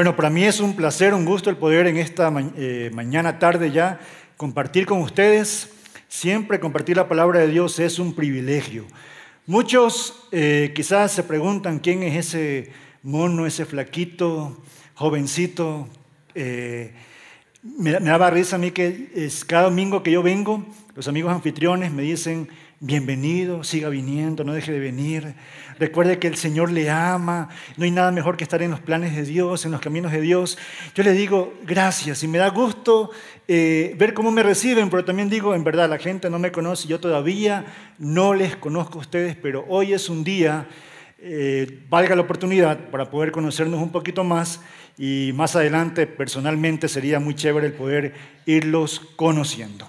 Bueno, para mí es un placer, un gusto el poder en esta eh, mañana tarde ya compartir con ustedes. Siempre compartir la palabra de Dios es un privilegio. Muchos eh, quizás se preguntan quién es ese mono, ese flaquito, jovencito. Eh, me, me, daba risa a mí que cada domingo que yo vengo, los amigos anfitriones me dicen, bienvenido, siga viniendo, no deje de venir. Recuerde que el Señor le ama, no hay nada mejor que estar en los planes de Dios, en los caminos de Dios. Yo le digo gracias y me da gusto eh, ver cómo me reciben, pero también digo, en verdad, la gente no me conoce, yo todavía no les conozco a ustedes, pero hoy es un día, eh, valga la oportunidad para poder conocernos un poquito más y más adelante personalmente sería muy chévere el poder irlos conociendo.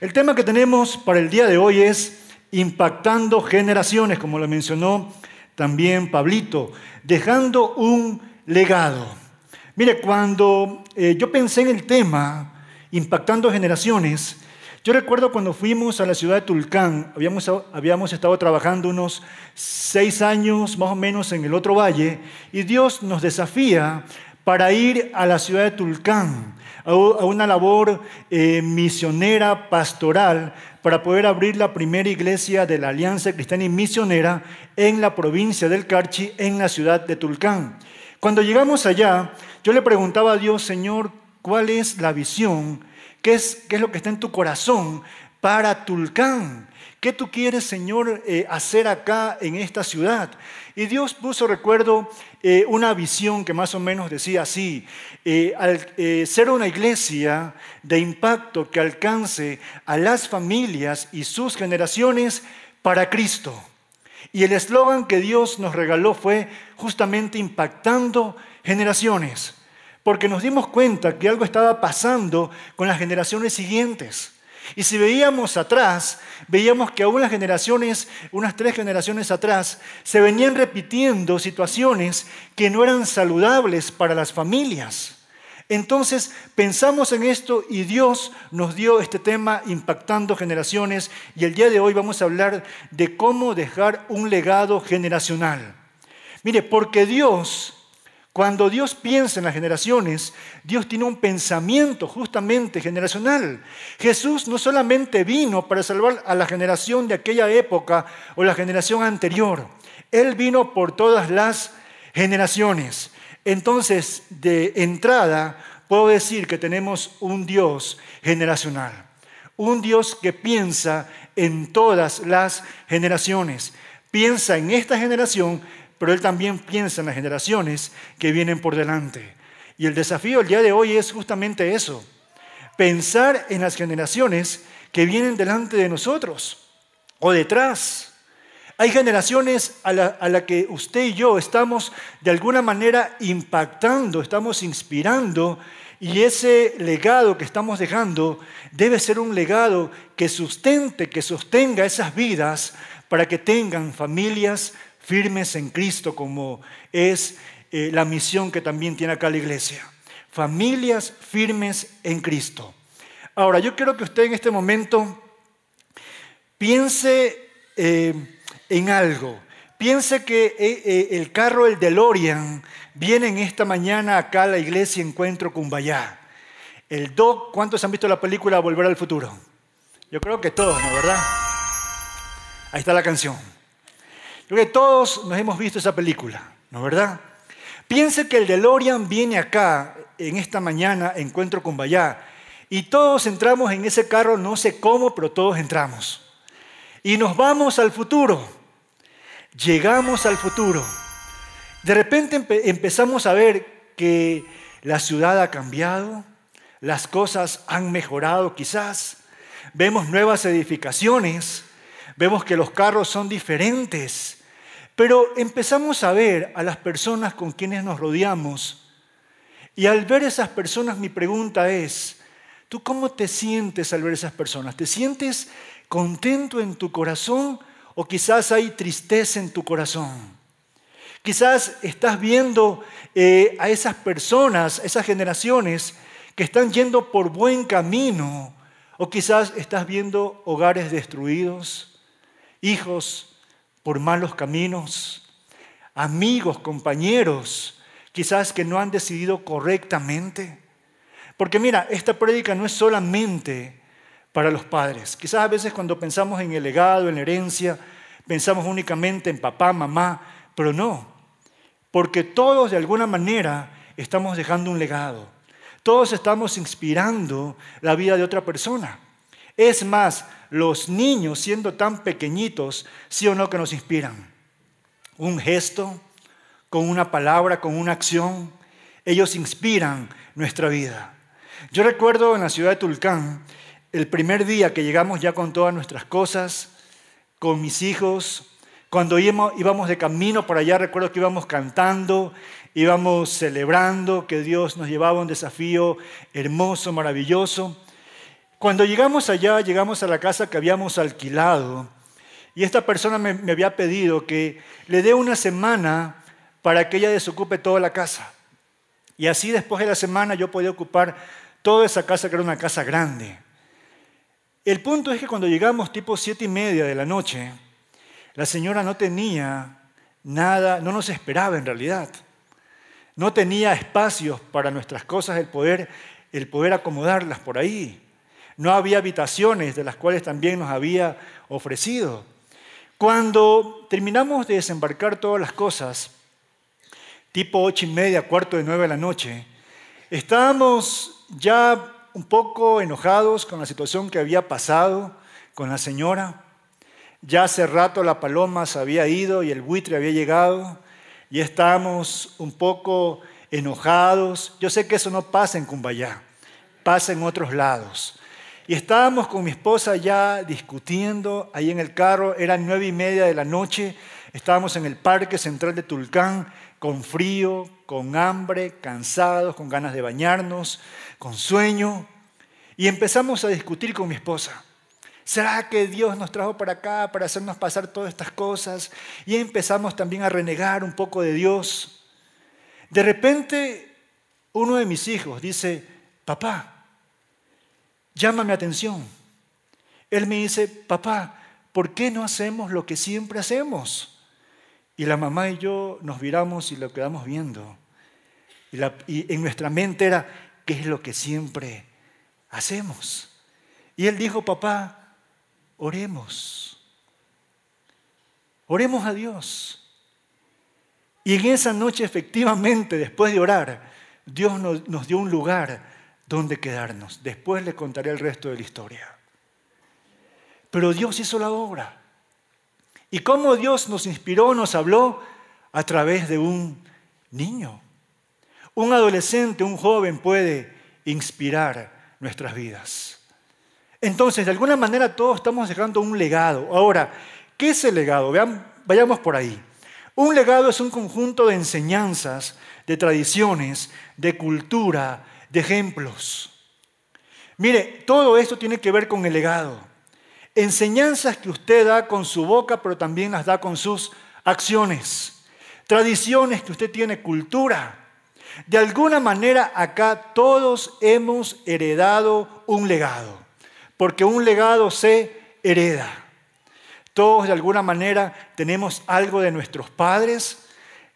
El tema que tenemos para el día de hoy es impactando generaciones, como lo mencionó también Pablito, dejando un legado. Mire, cuando eh, yo pensé en el tema impactando generaciones, yo recuerdo cuando fuimos a la ciudad de Tulcán, habíamos, habíamos estado trabajando unos seis años más o menos en el otro valle, y Dios nos desafía para ir a la ciudad de Tulcán, a una labor eh, misionera, pastoral, para poder abrir la primera iglesia de la Alianza Cristiana y Misionera en la provincia del Carchi, en la ciudad de Tulcán. Cuando llegamos allá, yo le preguntaba a Dios, Señor, ¿cuál es la visión? ¿Qué es, qué es lo que está en tu corazón para Tulcán? ¿Qué tú quieres, Señor, eh, hacer acá en esta ciudad? Y Dios puso, recuerdo, eh, una visión que más o menos decía así, eh, al ser una iglesia de impacto que alcance a las familias y sus generaciones para Cristo. Y el eslogan que Dios nos regaló fue justamente impactando generaciones, porque nos dimos cuenta que algo estaba pasando con las generaciones siguientes. Y si veíamos atrás, veíamos que aún las generaciones, unas tres generaciones atrás, se venían repitiendo situaciones que no eran saludables para las familias. Entonces pensamos en esto y Dios nos dio este tema impactando generaciones y el día de hoy vamos a hablar de cómo dejar un legado generacional. Mire, porque Dios cuando Dios piensa en las generaciones, Dios tiene un pensamiento justamente generacional. Jesús no solamente vino para salvar a la generación de aquella época o la generación anterior, Él vino por todas las generaciones. Entonces, de entrada, puedo decir que tenemos un Dios generacional, un Dios que piensa en todas las generaciones. Piensa en esta generación, pero Él también piensa en las generaciones que vienen por delante. Y el desafío el día de hoy es justamente eso, pensar en las generaciones que vienen delante de nosotros o detrás. Hay generaciones a las la que usted y yo estamos de alguna manera impactando, estamos inspirando y ese legado que estamos dejando debe ser un legado que sustente, que sostenga esas vidas para que tengan familias firmes en Cristo, como es eh, la misión que también tiene acá la iglesia. Familias firmes en Cristo. Ahora, yo quiero que usted en este momento piense eh, en algo. Piense que eh, el carro, el DeLorean, viene en esta mañana acá a la iglesia Encuentro Cumbayá. El Doc, ¿cuántos han visto la película Volver al Futuro? Yo creo que todos, ¿no? ¿Verdad? Ahí está la canción. Creo que todos nos hemos visto esa película, ¿no es verdad? Piense que el DeLorean viene acá en esta mañana, encuentro con Bayá, y todos entramos en ese carro, no sé cómo, pero todos entramos. Y nos vamos al futuro. Llegamos al futuro. De repente empezamos a ver que la ciudad ha cambiado, las cosas han mejorado quizás, vemos nuevas edificaciones, vemos que los carros son diferentes, pero empezamos a ver a las personas con quienes nos rodeamos y al ver esas personas mi pregunta es, ¿tú cómo te sientes al ver esas personas? ¿Te sientes contento en tu corazón o quizás hay tristeza en tu corazón? Quizás estás viendo eh, a esas personas, esas generaciones que están yendo por buen camino o quizás estás viendo hogares destruidos hijos por malos caminos, amigos, compañeros quizás que no han decidido correctamente. Porque mira, esta prédica no es solamente para los padres. Quizás a veces cuando pensamos en el legado, en la herencia, pensamos únicamente en papá, mamá, pero no, porque todos de alguna manera estamos dejando un legado. Todos estamos inspirando la vida de otra persona. Es más, los niños siendo tan pequeñitos, sí o no que nos inspiran. Un gesto, con una palabra, con una acción, ellos inspiran nuestra vida. Yo recuerdo en la ciudad de Tulcán, el primer día que llegamos ya con todas nuestras cosas, con mis hijos, cuando íbamos de camino para allá, recuerdo que íbamos cantando, íbamos celebrando que Dios nos llevaba un desafío hermoso, maravilloso. Cuando llegamos allá, llegamos a la casa que habíamos alquilado y esta persona me, había pedido que le dé una semana para que ella desocupe toda la casa. Y así después de la semana yo podía ocupar toda esa casa que era una casa grande. El punto es que cuando llegamos tipo siete y media de la noche, la señora no tenía nada, no nos esperaba en realidad. No tenía espacios para nuestras cosas, el poder, el poder acomodarlas por ahí. No había habitaciones de las cuales también nos había ofrecido. Cuando terminamos de desembarcar todas las cosas, tipo ocho y media, cuarto de nueve de la noche, estábamos ya un poco enojados con la situación que había pasado con la señora. Ya hace rato la paloma se había ido y el buitre había llegado y estábamos un poco enojados. Yo sé que eso no pasa en Cumbayá, pasa en otros lados. Y estábamos con mi esposa ya discutiendo ahí en el carro, eran nueve y media de la noche, estábamos en el parque central de Tulcán con frío, con hambre, cansados, con ganas de bañarnos, con sueño, y empezamos a discutir con mi esposa. ¿Será que Dios nos trajo para acá para hacernos pasar todas estas cosas? Y empezamos también a renegar un poco de Dios. De repente, uno de mis hijos dice, papá, llama mi atención. Él me dice, papá, ¿por qué no hacemos lo que siempre hacemos? Y la mamá y yo nos viramos y lo quedamos viendo. Y, y en nuestra mente era, ¿qué es lo que siempre hacemos? Y él dijo, papá, oremos. Oremos a Dios. Y en esa noche, efectivamente, después de orar, Dios nos, dio un lugar donde quedarnos. Después le contaré el resto de la historia. Pero Dios hizo la obra. ¿Y cómo Dios nos inspiró, nos habló? A través de un niño. Un adolescente, un joven puede inspirar nuestras vidas. Entonces, de alguna manera todos estamos dejando un legado. Ahora, ¿qué es el legado? Vayamos por ahí. Un legado es un conjunto de enseñanzas, de tradiciones, de cultura, de ejemplos. Mire, todo esto tiene que ver con el legado. Enseñanzas que usted da con su boca, pero también las da con sus acciones. Tradiciones que usted tiene, cultura. De alguna manera acá todos hemos heredado un legado porque un legado se hereda. Todos de alguna manera tenemos algo de nuestros padres,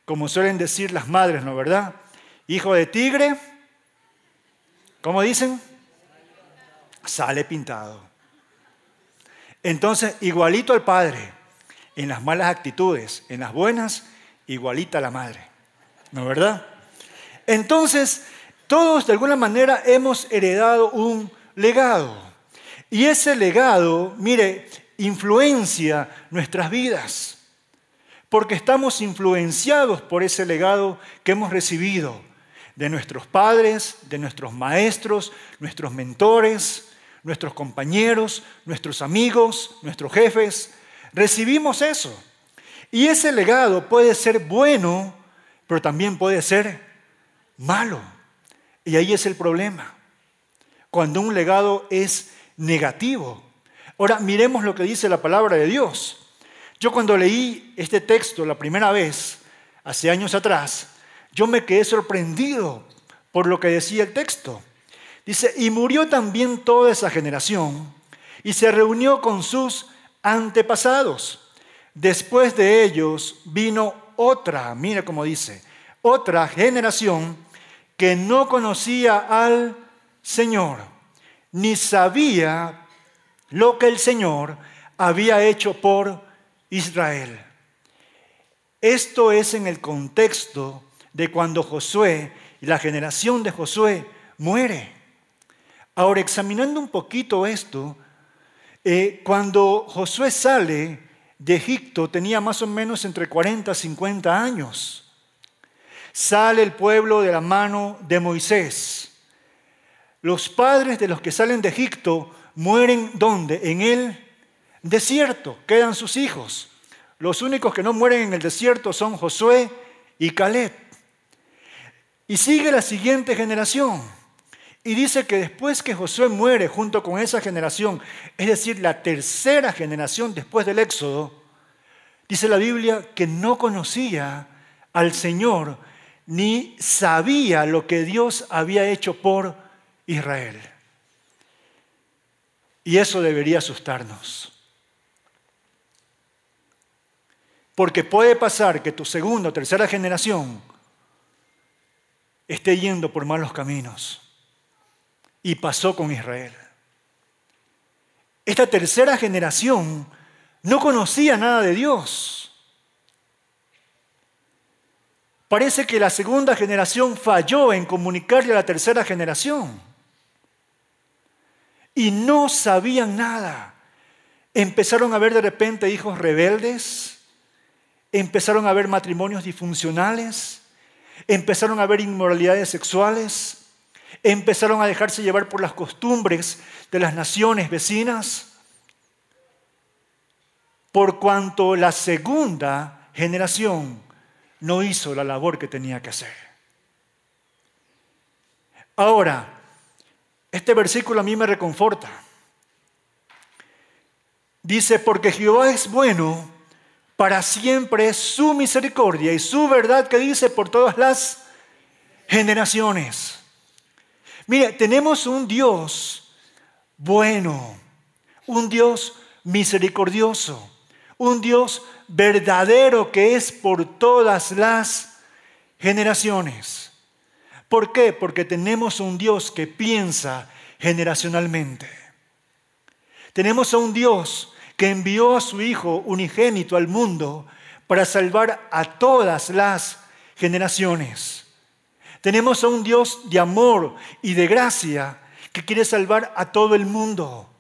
como suelen decir las madres, ¿no verdad? Hijo de tigre, ¿cómo dicen? Sale pintado. Entonces, igualito al padre, en las malas actitudes, en las buenas, igualita a la madre, ¿no verdad? Entonces, todos de alguna manera hemos heredado un legado. Y ese legado, mire, influencia nuestras vidas, porque estamos influenciados por ese legado que hemos recibido de nuestros padres, de nuestros maestros, nuestros mentores, nuestros compañeros, nuestros amigos, nuestros jefes. Recibimos eso. Y ese legado puede ser bueno, pero también puede ser malo. Y ahí es el problema. Cuando un legado es negativo. Ahora miremos lo que dice la palabra de Dios. Yo cuando leí este texto la primera vez, hace años atrás, yo me quedé sorprendido por lo que decía el texto. Dice, y murió también toda esa generación y se reunió con sus antepasados. Después de ellos vino otra, mira cómo dice, otra generación que no conocía al Señor, ni sabía lo que el Señor había hecho por Israel. Esto es en el contexto de cuando Josué y la generación de Josué muere. Ahora, examinando un poquito esto, eh, cuando Josué sale de Egipto tenía más o menos entre 40 y 50 años. Sale el pueblo de la mano de Moisés. Los padres de los que salen de Egipto mueren ¿dónde? En el desierto. Quedan sus hijos. Los únicos que no mueren en el desierto son Josué y Caleb. Y sigue la siguiente generación. Y dice que después que Josué muere junto con esa generación, es decir, la tercera generación después del Éxodo, dice la Biblia que no conocía al Señor ni sabía lo que Dios había hecho por Israel. Y eso debería asustarnos. Porque puede pasar que tu segunda o tercera generación esté yendo por malos caminos. Y pasó con Israel. Esta tercera generación no conocía nada de Dios. Parece que la segunda generación falló en comunicarle a la tercera generación. Y no sabían nada. Empezaron a ver de repente hijos rebeldes, empezaron a ver matrimonios disfuncionales, empezaron a ver inmoralidades sexuales, empezaron a dejarse llevar por las costumbres de las naciones vecinas, por cuanto la segunda generación no hizo la labor que tenía que hacer. Ahora, este versículo a mí me reconforta. Dice, porque Jehová es bueno, para siempre es su misericordia y su verdad que dice por todas las generaciones. Mire, tenemos un Dios bueno, un Dios misericordioso, un Dios verdadero que es por todas las generaciones. ¿Por qué? Porque tenemos un Dios que piensa generacionalmente. Tenemos a un Dios que envió a su Hijo unigénito al mundo para salvar a todas las generaciones. Tenemos a un Dios de amor y de gracia que quiere salvar a todo el mundo,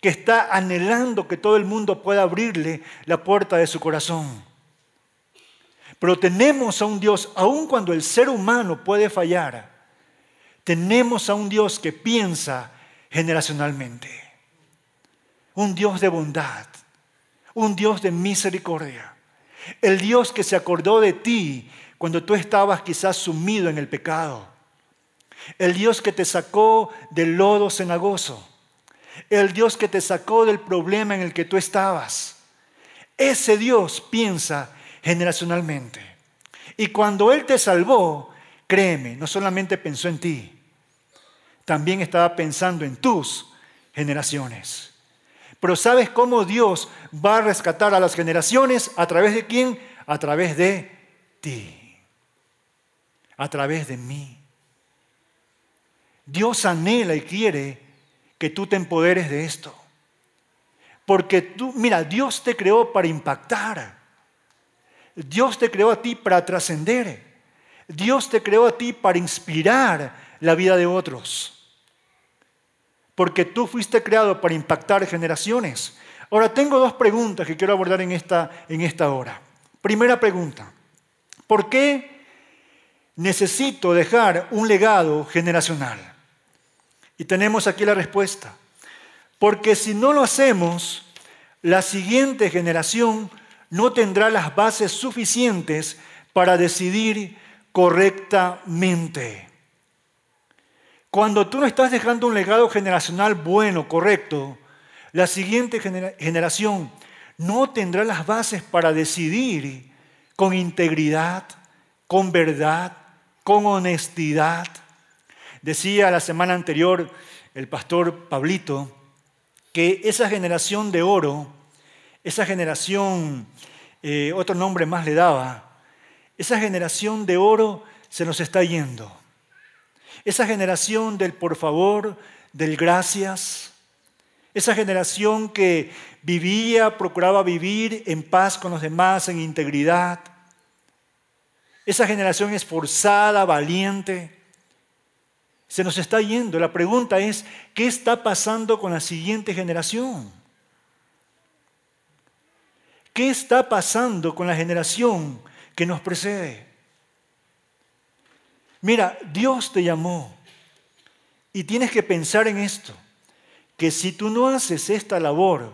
que está anhelando que todo el mundo pueda abrirle la puerta de su corazón. Pero tenemos a un Dios, aun cuando el ser humano puede fallar, tenemos a un Dios que piensa generacionalmente. Un Dios de bondad, un Dios de misericordia. El Dios que se acordó de ti cuando tú estabas quizás sumido en el pecado. El Dios que te sacó del lodo cenagoso. El Dios que te sacó del problema en el que tú estabas. Ese Dios piensa generacionalmente. Y cuando Él te salvó, créeme, no solamente pensó en ti, también estaba pensando en tus generaciones. Pero ¿sabes cómo Dios va a rescatar a las generaciones? ¿A través de quién? A través de ti a través de mí. Dios anhela y quiere que tú te empoderes de esto. Porque tú, mira, Dios te creó para impactar. Dios te creó a ti para trascender. Dios te creó a ti para inspirar la vida de otros. Porque tú fuiste creado para impactar generaciones. Ahora tengo dos preguntas que quiero abordar en esta, en esta hora. Primera pregunta. ¿Por qué necesito dejar un legado generacional. Y tenemos aquí la respuesta. Porque si no lo hacemos, la siguiente generación no tendrá las bases suficientes para decidir correctamente. Cuando tú no estás dejando un legado generacional bueno, correcto, la siguiente generación no tendrá las bases para decidir con integridad, con verdad, con honestidad. Decía la semana anterior el pastor Pablito que esa generación de oro, esa generación, eh, otro nombre más le daba, Esa generación de oro se nos está yendo. Esa generación del por favor, del gracias. Esa generación que vivía, procuraba vivir en paz con los demás, en integridad. Esa generación esforzada, valiente. Se nos está yendo. La pregunta es, ¿qué está pasando con la siguiente generación? ¿Qué está pasando con la generación que nos precede? Mira, Dios te llamó y tienes que pensar en esto, que si tú no haces esta labor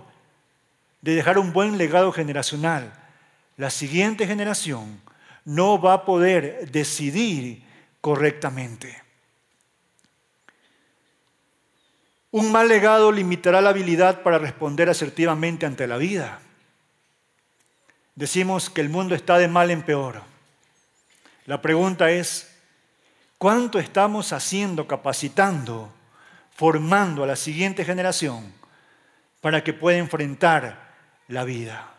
de dejar un buen legado generacional, la siguiente generación no va a poder decidir correctamente. Un mal legado limitará la habilidad para responder asertivamente ante la vida. Decimos que el mundo está de mal en peor. La pregunta es, ¿cuánto estamos haciendo, capacitando, formando a la siguiente generación para que pueda enfrentar la vida?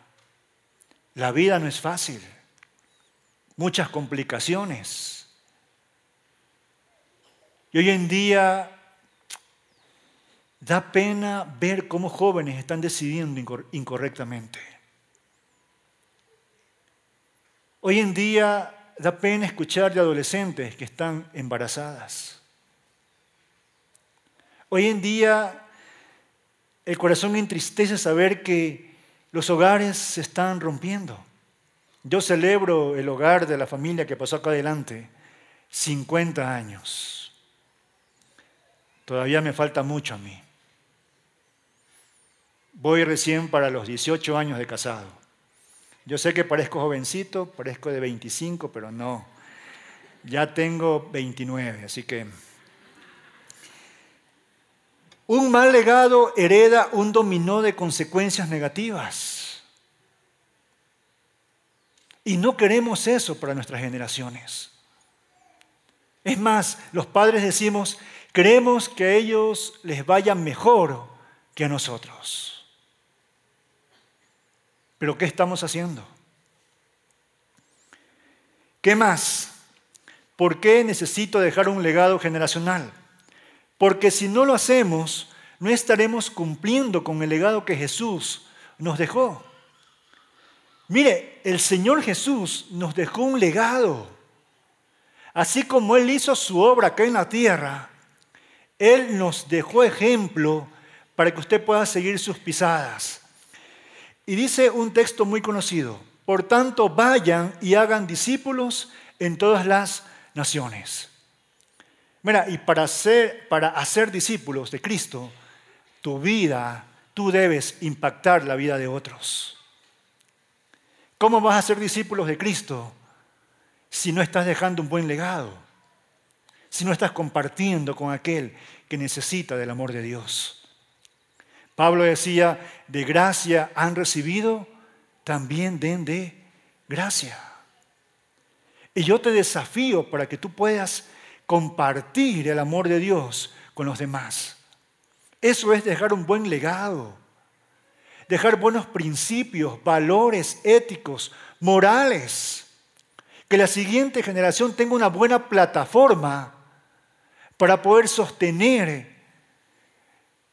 La vida no es fácil, muchas complicaciones. Y hoy en día da pena ver cómo jóvenes están decidiendo incorrectamente. Hoy en día da pena escuchar de adolescentes que están embarazadas. Hoy en día el corazón entristece saber que los hogares se están rompiendo. Yo celebro el hogar de la familia que pasó acá adelante, 50 años. Todavía me falta mucho a mí. Voy recién para los 18 años de casado. Yo sé que parezco jovencito, parezco de 25, pero no. Ya tengo 29, así que... Un mal legado hereda un dominó de consecuencias negativas. Y no queremos eso para nuestras generaciones. Es más, los padres decimos, queremos que a ellos les vaya mejor que a nosotros. Pero ¿qué estamos haciendo? ¿Qué más? ¿Por qué necesito dejar un legado generacional? Porque si no lo hacemos, no estaremos cumpliendo con el legado que Jesús nos dejó. Mire, el Señor Jesús nos dejó un legado. Así como Él hizo su obra acá en la tierra, Él nos dejó ejemplo para que usted pueda seguir sus pisadas. Y dice un texto muy conocido, por tanto vayan y hagan discípulos en todas las naciones. Mira, y para hacer, para hacer discípulos de Cristo, tu vida, tú debes impactar la vida de otros. ¿Cómo vas a ser discípulos de Cristo si no estás dejando un buen legado? Si no estás compartiendo con aquel que necesita del amor de Dios. Pablo decía, de gracia han recibido, también den de gracia. Y yo te desafío para que tú puedas compartir el amor de Dios con los demás. Eso es dejar un buen legado, dejar buenos principios, valores éticos, morales, que la siguiente generación tenga una buena plataforma para poder sostener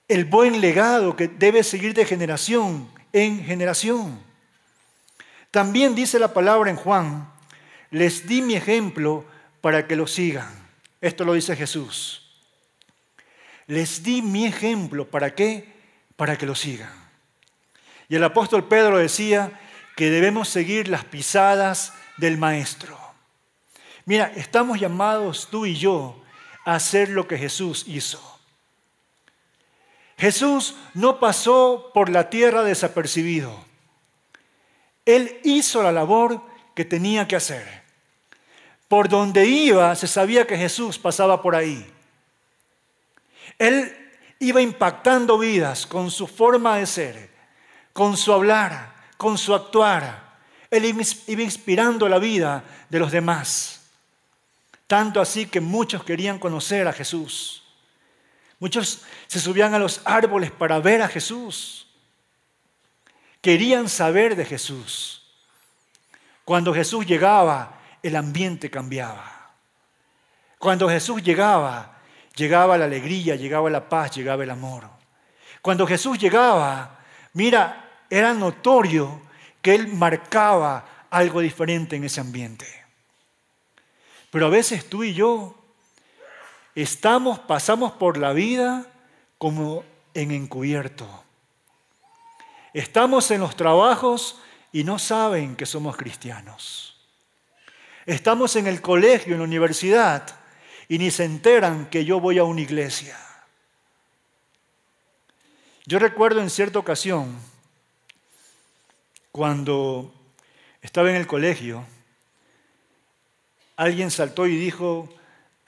el buen legado que debe seguir de generación en generación. También dice la palabra en Juan, les di mi ejemplo para que lo sigan. Esto lo dice Jesús. Les di mi ejemplo, ¿para qué? Para que lo sigan. Y el apóstol Pedro decía que debemos seguir las pisadas del Maestro. Mira, estamos llamados tú y yo a hacer lo que Jesús hizo. Jesús no pasó por la tierra desapercibido. Él hizo la labor que tenía que hacer. Por donde iba se sabía que Jesús pasaba por ahí. Él iba impactando vidas con su forma de ser, con su hablar, con su actuar. Él iba inspirando la vida de los demás. Tanto así que muchos querían conocer a Jesús. Muchos se subían a los árboles para ver a Jesús. Querían saber de Jesús. Cuando Jesús llegaba, el ambiente cambiaba. Cuando Jesús llegaba, llegaba la alegría, llegaba la paz, llegaba el amor. Cuando Jesús llegaba, mira, era notorio que Él marcaba algo diferente en ese ambiente. Pero a veces tú y yo estamos, pasamos por la vida como en encubierto. Estamos en los trabajos y no saben que somos cristianos. Estamos en el colegio, en la universidad, y ni se enteran que yo voy a una iglesia. Yo recuerdo en cierta ocasión, cuando estaba en el colegio, alguien saltó y dijo,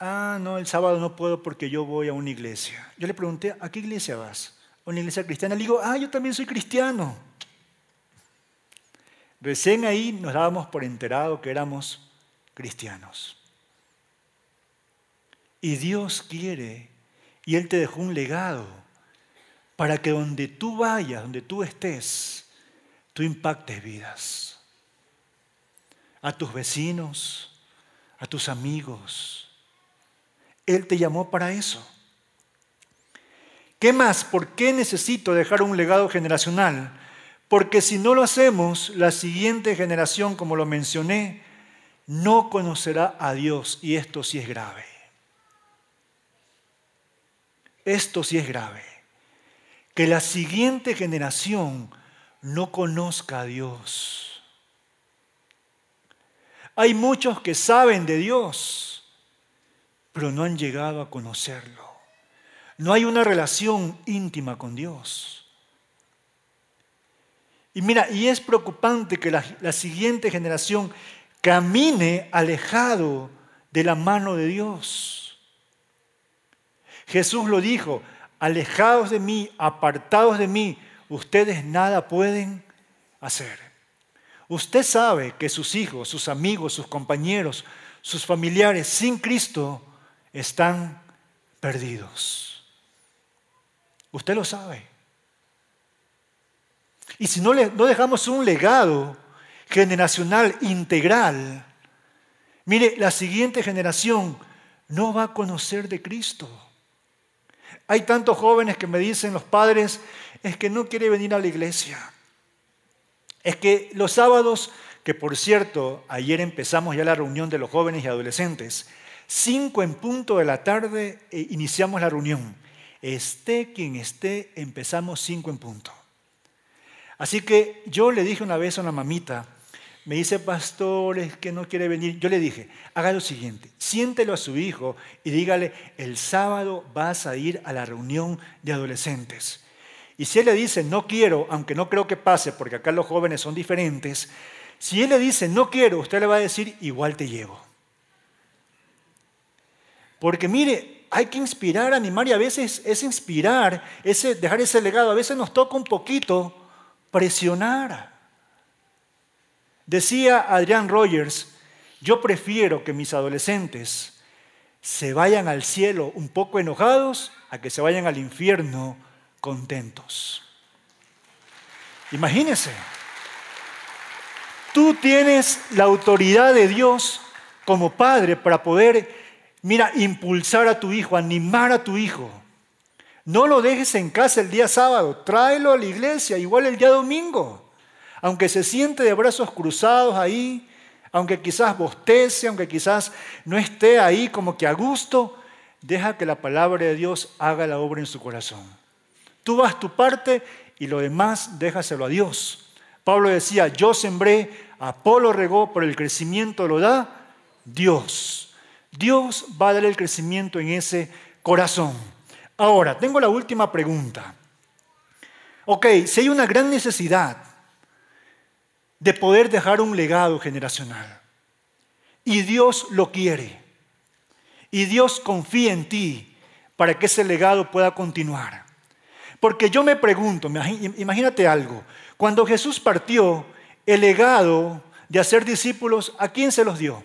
ah, no, el sábado no puedo porque yo voy a una iglesia. Yo le pregunté, ¿a qué iglesia vas? ¿A una iglesia cristiana? Le digo, ah, yo también soy cristiano. Recién ahí nos dábamos por enterado que éramos cristianos. Y Dios quiere, y Él te dejó un legado para que donde tú vayas, donde tú estés, tú impactes vidas. A tus vecinos, a tus amigos. Él te llamó para eso. ¿Qué más? ¿Por qué necesito dejar un legado generacional? Porque si no lo hacemos, la siguiente generación, como lo mencioné, no conocerá a Dios y esto sí es grave. Esto sí es grave. Que la siguiente generación no conozca a Dios. Hay muchos que saben de Dios, pero no han llegado a conocerlo. No hay una relación íntima con Dios. Y mira, y es preocupante que la, siguiente generación camine alejado de la mano de Dios. Jesús lo dijo, alejados de mí, apartados de mí, ustedes nada pueden hacer. Usted sabe que sus hijos, sus amigos, sus compañeros, sus familiares sin Cristo están perdidos. Usted lo sabe. Y si no, no dejamos un legado generacional integral, mire, la siguiente generación no va a conocer de Cristo. Hay tantos jóvenes que me dicen los padres, es que no quiere venir a la iglesia. Es que los sábados, que por cierto, ayer empezamos ya la reunión de los jóvenes y adolescentes, cinco en punto de la tarde eh, iniciamos la reunión. Esté quien esté, empezamos cinco en punto. Así que yo le dije una vez a una mamita, me dice, pastor, es que no quiere venir. Yo le dije, haga lo siguiente, siéntelo a su hijo y dígale, el sábado vas a ir a la reunión de adolescentes. Y si él le dice, no quiero, aunque no creo que pase, porque acá los jóvenes son diferentes, si él le dice, no quiero, usted le va a decir, igual te llevo. Porque mire, hay que inspirar, animar y a veces es inspirar, ese, dejar ese legado. A veces nos toca un poquito presionar. Decía Adrián Rogers, yo prefiero que mis adolescentes se vayan al cielo un poco enojados a que se vayan al infierno contentos. Imagínense, tú tienes la autoridad de Dios como padre para poder, mira, impulsar a tu hijo, animar a tu hijo no lo dejes en casa el día sábado, tráelo a la iglesia, igual el día domingo. Aunque se siente de brazos cruzados ahí, aunque quizás bostece, aunque quizás no esté ahí como que a gusto, deja que la palabra de Dios haga la obra en su corazón. Tú vas tu parte y lo demás déjaselo a Dios. Pablo decía, yo sembré, Apolo regó, pero el crecimiento lo da Dios. Dios va a dar el crecimiento en ese corazón. Ahora, tengo la última pregunta. Ok, si hay una gran necesidad de poder dejar un legado generacional y Dios lo quiere y Dios confía en ti para que ese legado pueda continuar. Porque yo me pregunto, imagínate algo, cuando Jesús partió, el legado de hacer discípulos, ¿a quién se los dio?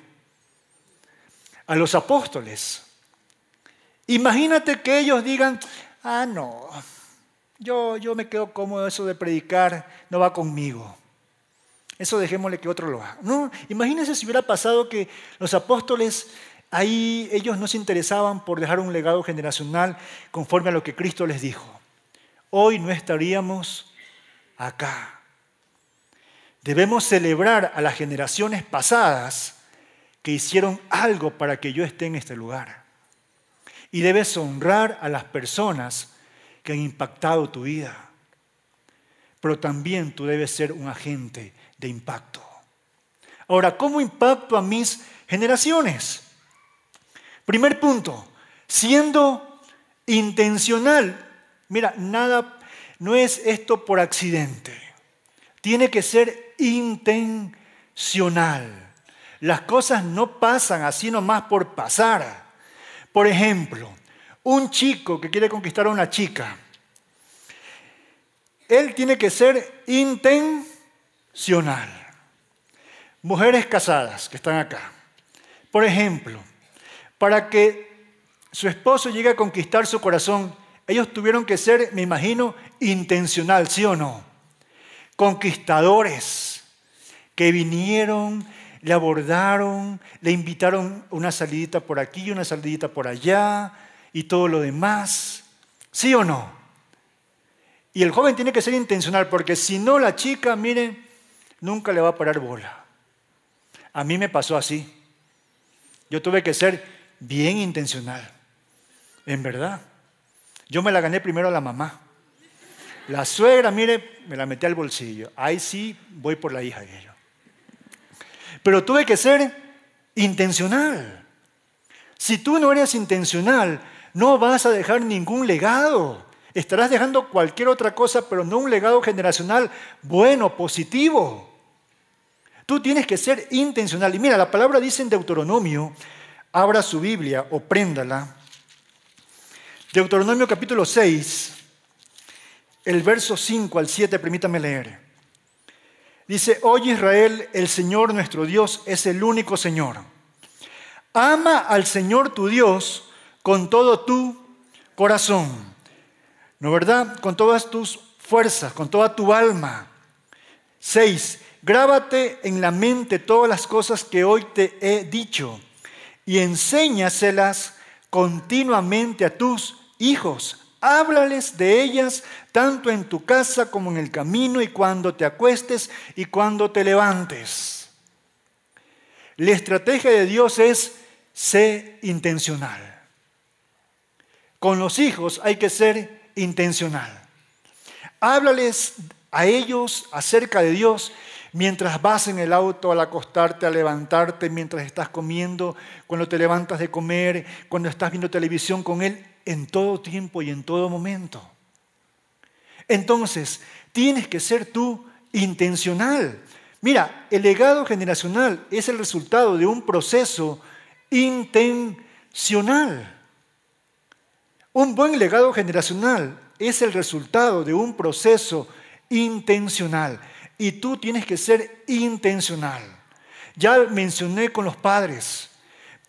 A los apóstoles. Imagínate que ellos digan, ah, no, yo, yo me quedo cómodo, eso de predicar no va conmigo. Eso dejémosle que otro lo haga. No, imagínense si hubiera pasado que los apóstoles ahí ellos no se interesaban por dejar un legado generacional conforme a lo que Cristo les dijo. Hoy no estaríamos acá. Debemos celebrar a las generaciones pasadas que hicieron algo para que yo esté en este lugar. Y debes honrar a las personas que han impactado tu vida. Pero también tú debes ser un agente de impacto. Ahora, ¿cómo impacto a mis generaciones? Primer punto, siendo intencional. Mira, nada, no es esto por accidente. Tiene que ser intencional. Las cosas no pasan así nomás por pasar. Por ejemplo, un chico que quiere conquistar a una chica, él tiene que ser intencional. Mujeres casadas que están acá, por ejemplo, para que su esposo llegue a conquistar su corazón, ellos tuvieron que ser, me imagino, intencional, ¿sí o no? Conquistadores que vinieron le abordaron, le invitaron una salidita por aquí, una salidita por allá y todo lo demás. ¿Sí o no? Y el joven tiene que ser intencional porque si no la chica, mire, nunca le va a parar bola. A mí me pasó así. Yo tuve que ser bien intencional. En verdad. Yo me la gané primero a la mamá. La suegra, mire, me la metí al bolsillo. Ahí sí voy por la hija de ellos. Pero tuve que ser intencional. Si tú no eres intencional, no vas a dejar ningún legado. Estarás dejando cualquier otra cosa, pero no un legado generacional bueno, positivo. Tú tienes que ser intencional. Y mira, la palabra dice en Deuteronomio, abra su Biblia o préndala. Deuteronomio capítulo 6, el verso 5 al 7, permítame leer. Dice, oye Israel, el Señor nuestro Dios es el único Señor. Ama al Señor tu Dios con todo tu corazón, ¿no verdad? Con todas tus fuerzas, con toda tu alma. Seis, grábate en la mente todas las cosas que hoy te he dicho y enséñaselas continuamente a tus hijos. Háblales de ellas tanto en tu casa como en el camino y cuando te acuestes y cuando te levantes. La estrategia de Dios es ser intencional. Con los hijos hay que ser intencional. Háblales a ellos acerca de Dios mientras vas en el auto, al acostarte, al levantarte, mientras estás comiendo, cuando te levantas de comer, cuando estás viendo televisión con Él en todo tiempo y en todo momento. Entonces, tienes que ser tú intencional. Mira, el legado generacional es el resultado de un proceso intencional. Un buen legado generacional es el resultado de un proceso intencional. Y tú tienes que ser intencional. Ya mencioné con los padres.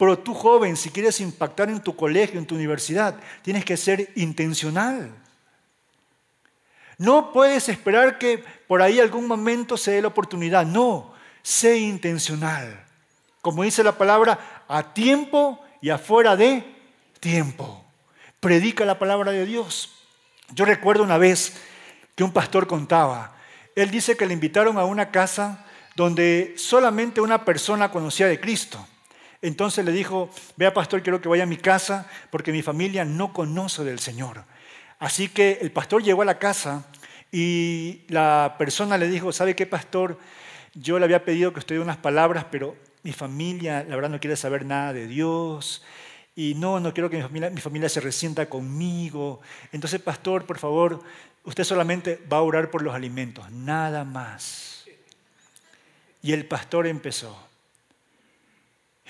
Pero tú joven, si quieres impactar en tu colegio, en tu universidad, tienes que ser intencional. No puedes esperar que por ahí algún momento se dé la oportunidad. No, sé intencional. Como dice la palabra, a tiempo y afuera de tiempo. Predica la palabra de Dios. Yo recuerdo una vez que un pastor contaba, él dice que le invitaron a una casa donde solamente una persona conocía de Cristo. Entonces le dijo, vea pastor, quiero que vaya a mi casa porque mi familia no conoce del Señor. Así que el pastor llegó a la casa y la persona le dijo, ¿sabe qué pastor? Yo le había pedido que usted diera unas palabras, pero mi familia, la verdad, no quiere saber nada de Dios. Y no, no quiero que mi familia, mi familia se resienta conmigo. Entonces, pastor, por favor, usted solamente va a orar por los alimentos, nada más. Y el pastor empezó.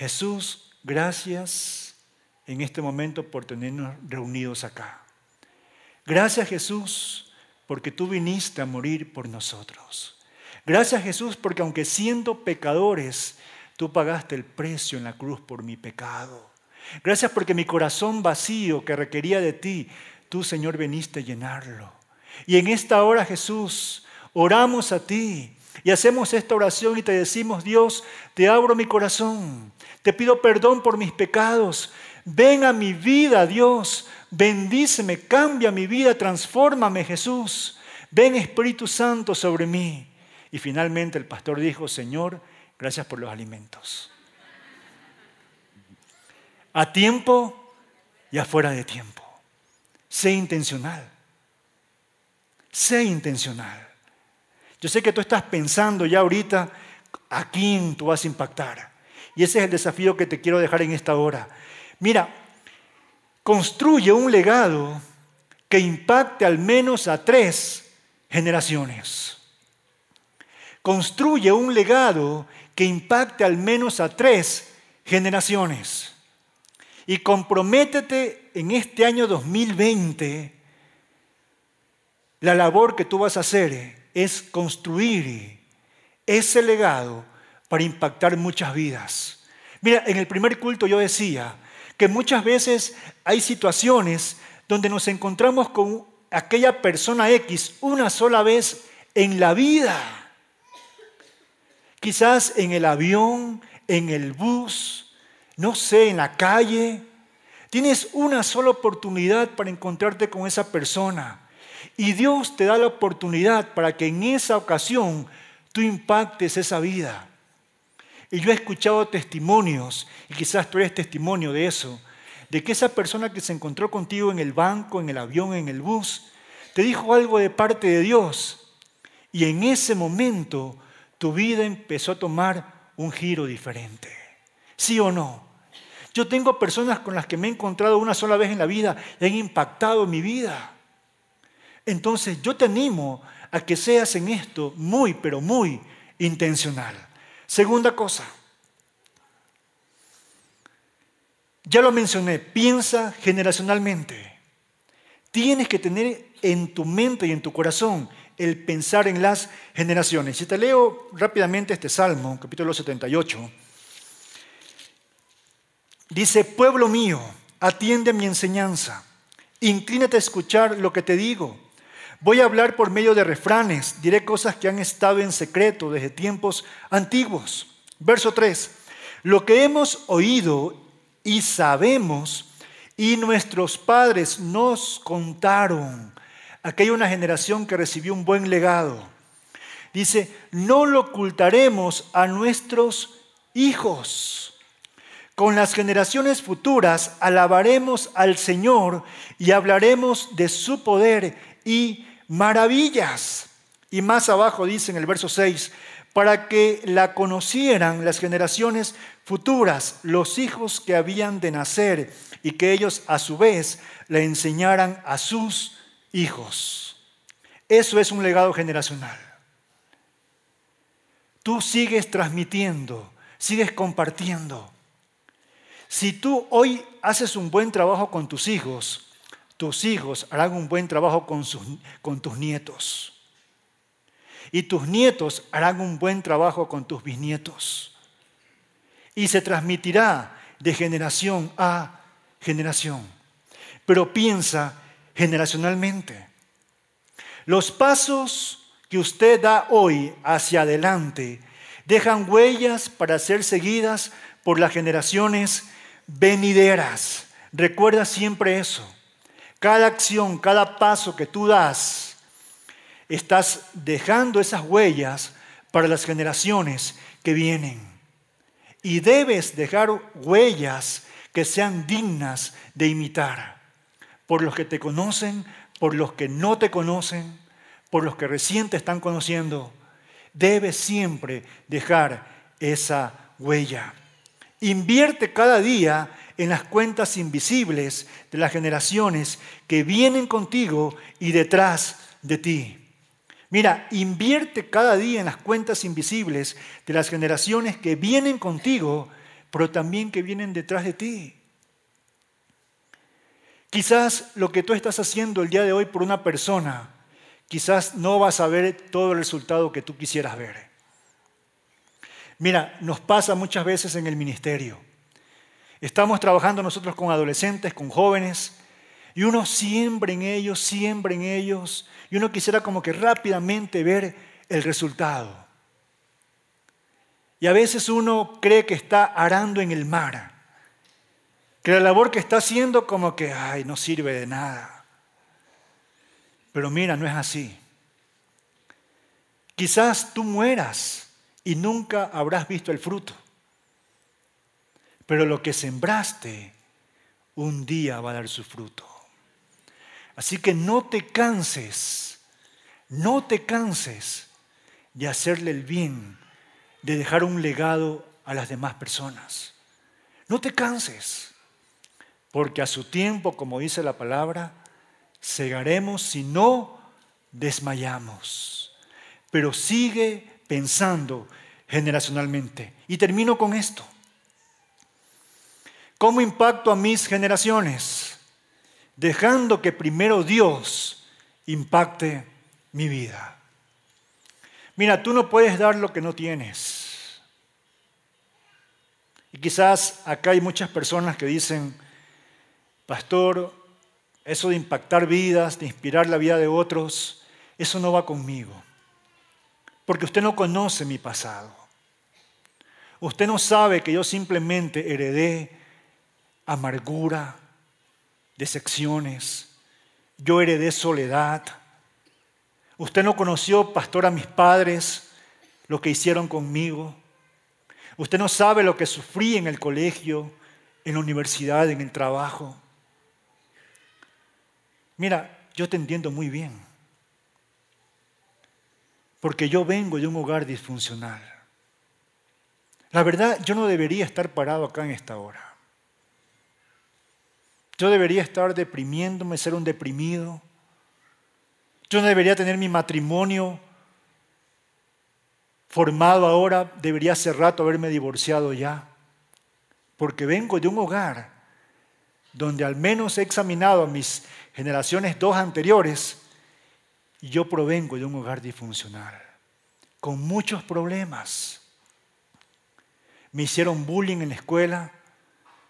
Jesús, gracias en este momento por tenernos reunidos acá. Gracias Jesús porque tú viniste a morir por nosotros. Gracias Jesús porque aunque siendo pecadores, tú pagaste el precio en la cruz por mi pecado. Gracias porque mi corazón vacío que requería de ti, tú Señor viniste a llenarlo. Y en esta hora Jesús, oramos a ti Y hacemos esta oración y te decimos, Dios, te abro mi corazón, te pido perdón por mis pecados, ven a mi vida, Dios, bendíceme, cambia mi vida, transfórmame, Jesús, ven Espíritu Santo sobre mí. Y finalmente el pastor dijo, Señor, gracias por los alimentos. A tiempo y afuera de tiempo. Sé intencional. Sé intencional. Yo sé que tú estás pensando ya ahorita a quién tú vas a impactar. Y ese es el desafío que te quiero dejar en esta hora. Mira, construye un legado que impacte al menos a tres generaciones. Construye un legado que impacte al menos a tres generaciones. Y comprométete en este año 2020, la labor que tú vas a hacer es construir ese legado para impactar muchas vidas. Mira, en el primer culto yo decía que muchas veces hay situaciones donde nos encontramos con aquella persona X una sola vez en la vida. Quizás en el avión, en el bus, no sé, en la calle. Tienes una sola oportunidad para encontrarte con esa persona. Y Dios te da la oportunidad para que en esa ocasión tú impactes esa vida. Y yo he escuchado testimonios, y quizás tú eres testimonio de eso, de que esa persona que se encontró contigo en el banco, en el avión, en el bus, te dijo algo de parte de Dios. Y en ese momento tu vida empezó a tomar un giro diferente. ¿Sí o no? Yo tengo personas con las que me he encontrado una sola vez en la vida y han impactado mi vida. Entonces yo te animo a que seas en esto muy, pero muy intencional. Segunda cosa, ya lo mencioné, piensa generacionalmente. Tienes que tener en tu mente y en tu corazón el pensar en las generaciones. Si te leo rápidamente este Salmo, capítulo 78, dice, pueblo mío, atiende mi enseñanza, inclínate a escuchar lo que te digo Voy a hablar por medio de refranes, diré cosas que han estado en secreto desde tiempos antiguos. Verso 3. Lo que hemos oído y sabemos y nuestros padres nos contaron. Aquí hay una generación que recibió un buen legado. Dice, no lo ocultaremos a nuestros hijos. Con las generaciones futuras alabaremos al Señor y hablaremos de su poder y maravillas. Y más abajo dice en el verso 6, para que la conocieran las generaciones futuras, los hijos que habían de nacer, y que ellos a su vez le enseñaran a sus hijos. Eso es un legado generacional. Tú sigues transmitiendo, sigues compartiendo. Si tú hoy haces un buen trabajo con tus hijos, tus hijos harán un buen trabajo con, con tus nietos. Y tus nietos harán un buen trabajo con tus bisnietos. Y se transmitirá de generación a generación. Pero piensa generacionalmente. Los pasos que usted da hoy hacia adelante dejan huellas para ser seguidas por las generaciones venideras. Recuerda siempre eso. Cada acción, cada paso que tú das, estás dejando esas huellas para las generaciones que vienen. Y debes dejar huellas que sean dignas de imitar. Por los que te conocen, por los que no te conocen, por los que recién te están conociendo. Debes siempre dejar esa huella. Invierte cada día en las cuentas invisibles de las generaciones que vienen contigo y detrás de ti. Mira, invierte cada día en las cuentas invisibles de las generaciones que vienen contigo, pero también que vienen detrás de ti. Quizás lo que tú estás haciendo el día de hoy por una persona, quizás no vas a ver todo el resultado que tú quisieras ver. Mira, nos pasa muchas veces en el ministerio Estamos trabajando nosotros con adolescentes, con jóvenes, y uno siembra en ellos, siembra en ellos, y uno quisiera como que rápidamente ver el resultado. Y a veces uno cree que está arando en el mar, que la labor que está haciendo como que, ay, no sirve de nada. Pero mira, no es así. Quizás tú mueras y nunca habrás visto el fruto. Pero lo que sembraste un día va a dar su fruto. Así que no te canses, no te canses de hacerle el bien, de dejar un legado a las demás personas. No te canses, porque a su tiempo, como dice la palabra, segaremos si no desmayamos. Pero sigue pensando generacionalmente. Y termino con esto. ¿Cómo impacto a mis generaciones? Dejando que primero Dios impacte mi vida. Mira, tú no puedes dar lo que no tienes. Y quizás acá hay muchas personas que dicen, pastor, eso de impactar vidas, de inspirar la vida de otros, eso no va conmigo. Porque usted no conoce mi pasado. Usted no sabe que yo simplemente heredé amargura, decepciones. Yo heredé soledad. Usted no conoció, pastor, a mis padres, lo que hicieron conmigo. Usted no sabe lo que sufrí en el colegio, en la universidad, en el trabajo. Mira, yo te entiendo muy bien. Porque yo vengo de un hogar disfuncional. La verdad, yo no debería estar parado acá en esta hora. Yo debería estar deprimiéndome, ser un deprimido. Yo no debería tener mi matrimonio formado ahora, debería hace rato haberme divorciado ya. Porque vengo de un hogar donde al menos he examinado a mis generaciones dos anteriores y yo provengo de un hogar disfuncional, con muchos problemas. Me hicieron bullying en la escuela,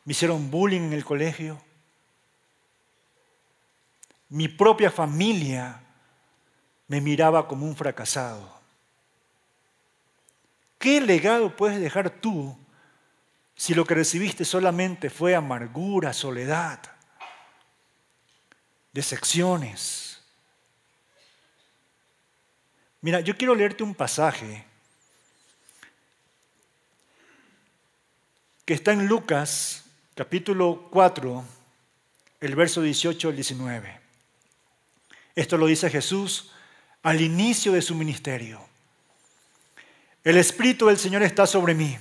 me hicieron bullying en el colegio mi propia familia me miraba como un fracasado. ¿Qué legado puedes dejar tú si lo que recibiste solamente fue amargura, soledad, decepciones? Mira, yo quiero leerte un pasaje que está en Lucas capítulo 4, el verso 18 al 19. Esto lo dice Jesús al inicio de su ministerio. El Espíritu del Señor está sobre mí,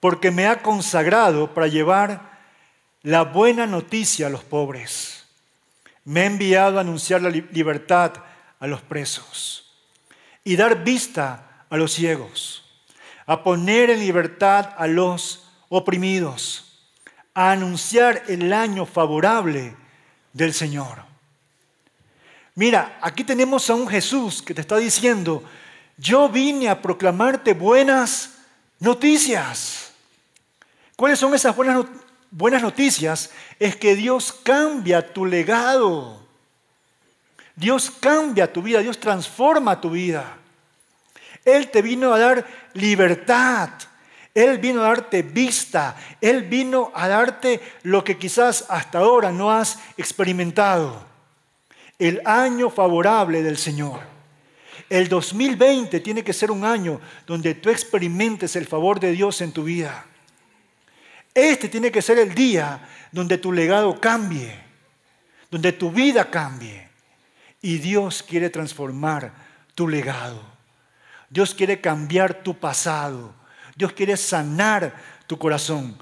porque me ha consagrado para llevar la buena noticia a los pobres. Me ha enviado a anunciar la libertad a los presos y dar vista a los ciegos, a poner en libertad a los oprimidos, a anunciar el año favorable del Señor. Mira, aquí tenemos a un Jesús que te está diciendo, yo vine a proclamarte buenas noticias. ¿Cuáles son esas buenas, buenas noticias? Es que Dios cambia tu legado. Dios cambia tu vida, Dios transforma tu vida. Él te vino a dar libertad. Él vino a darte vista. Él vino a darte lo que quizás hasta ahora no has experimentado el año favorable del Señor. El 2020 tiene que ser un año donde tú experimentes el favor de Dios en tu vida. Este tiene que ser el día donde tu legado cambie, donde tu vida cambie. Y Dios quiere transformar tu legado. Dios quiere cambiar tu pasado. Dios quiere sanar tu corazón.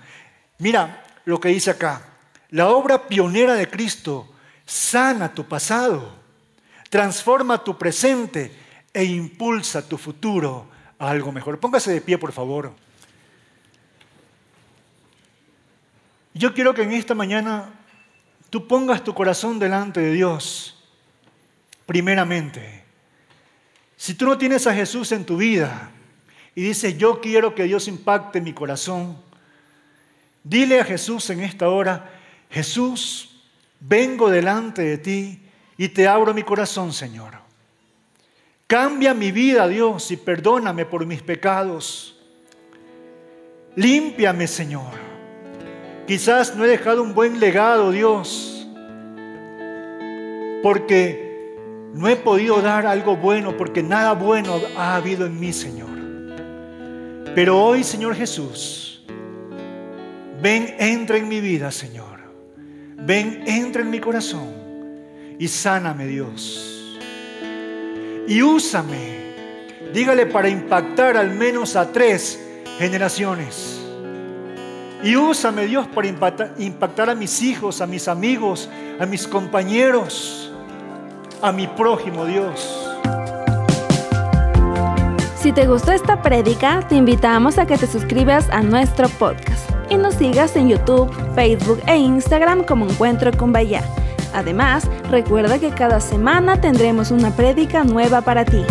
Mira lo que dice acá. La obra pionera de Cristo sana tu pasado, transforma tu presente e impulsa tu futuro a algo mejor. Póngase de pie, por favor. Yo quiero que en esta mañana tú pongas tu corazón delante de Dios, primeramente. Si tú no tienes a Jesús en tu vida y dices, yo quiero que Dios impacte mi corazón, dile a Jesús en esta hora, Jesús, vengo delante de ti y te abro mi corazón, Señor. Cambia mi vida, Dios, y perdóname por mis pecados. Límpiame, Señor. Quizás no he dejado un buen legado, Dios, porque no he podido dar algo bueno, porque nada bueno ha habido en mí, Señor. Pero hoy, Señor Jesús, ven, entra en mi vida, Señor. Ven, entra en mi corazón y sáname, Dios. Y úsame. Dígale para impactar al menos a tres generaciones. Y úsame Dios para impactar, a mis hijos, a mis amigos, a mis compañeros, a mi prójimo Dios. Si te gustó esta prédica, te invitamos a que te suscribas a nuestro podcast y nos sigas en YouTube, Facebook e Instagram como Encuentro con Bahía. Además, recuerda que cada semana tendremos una prédica nueva para ti.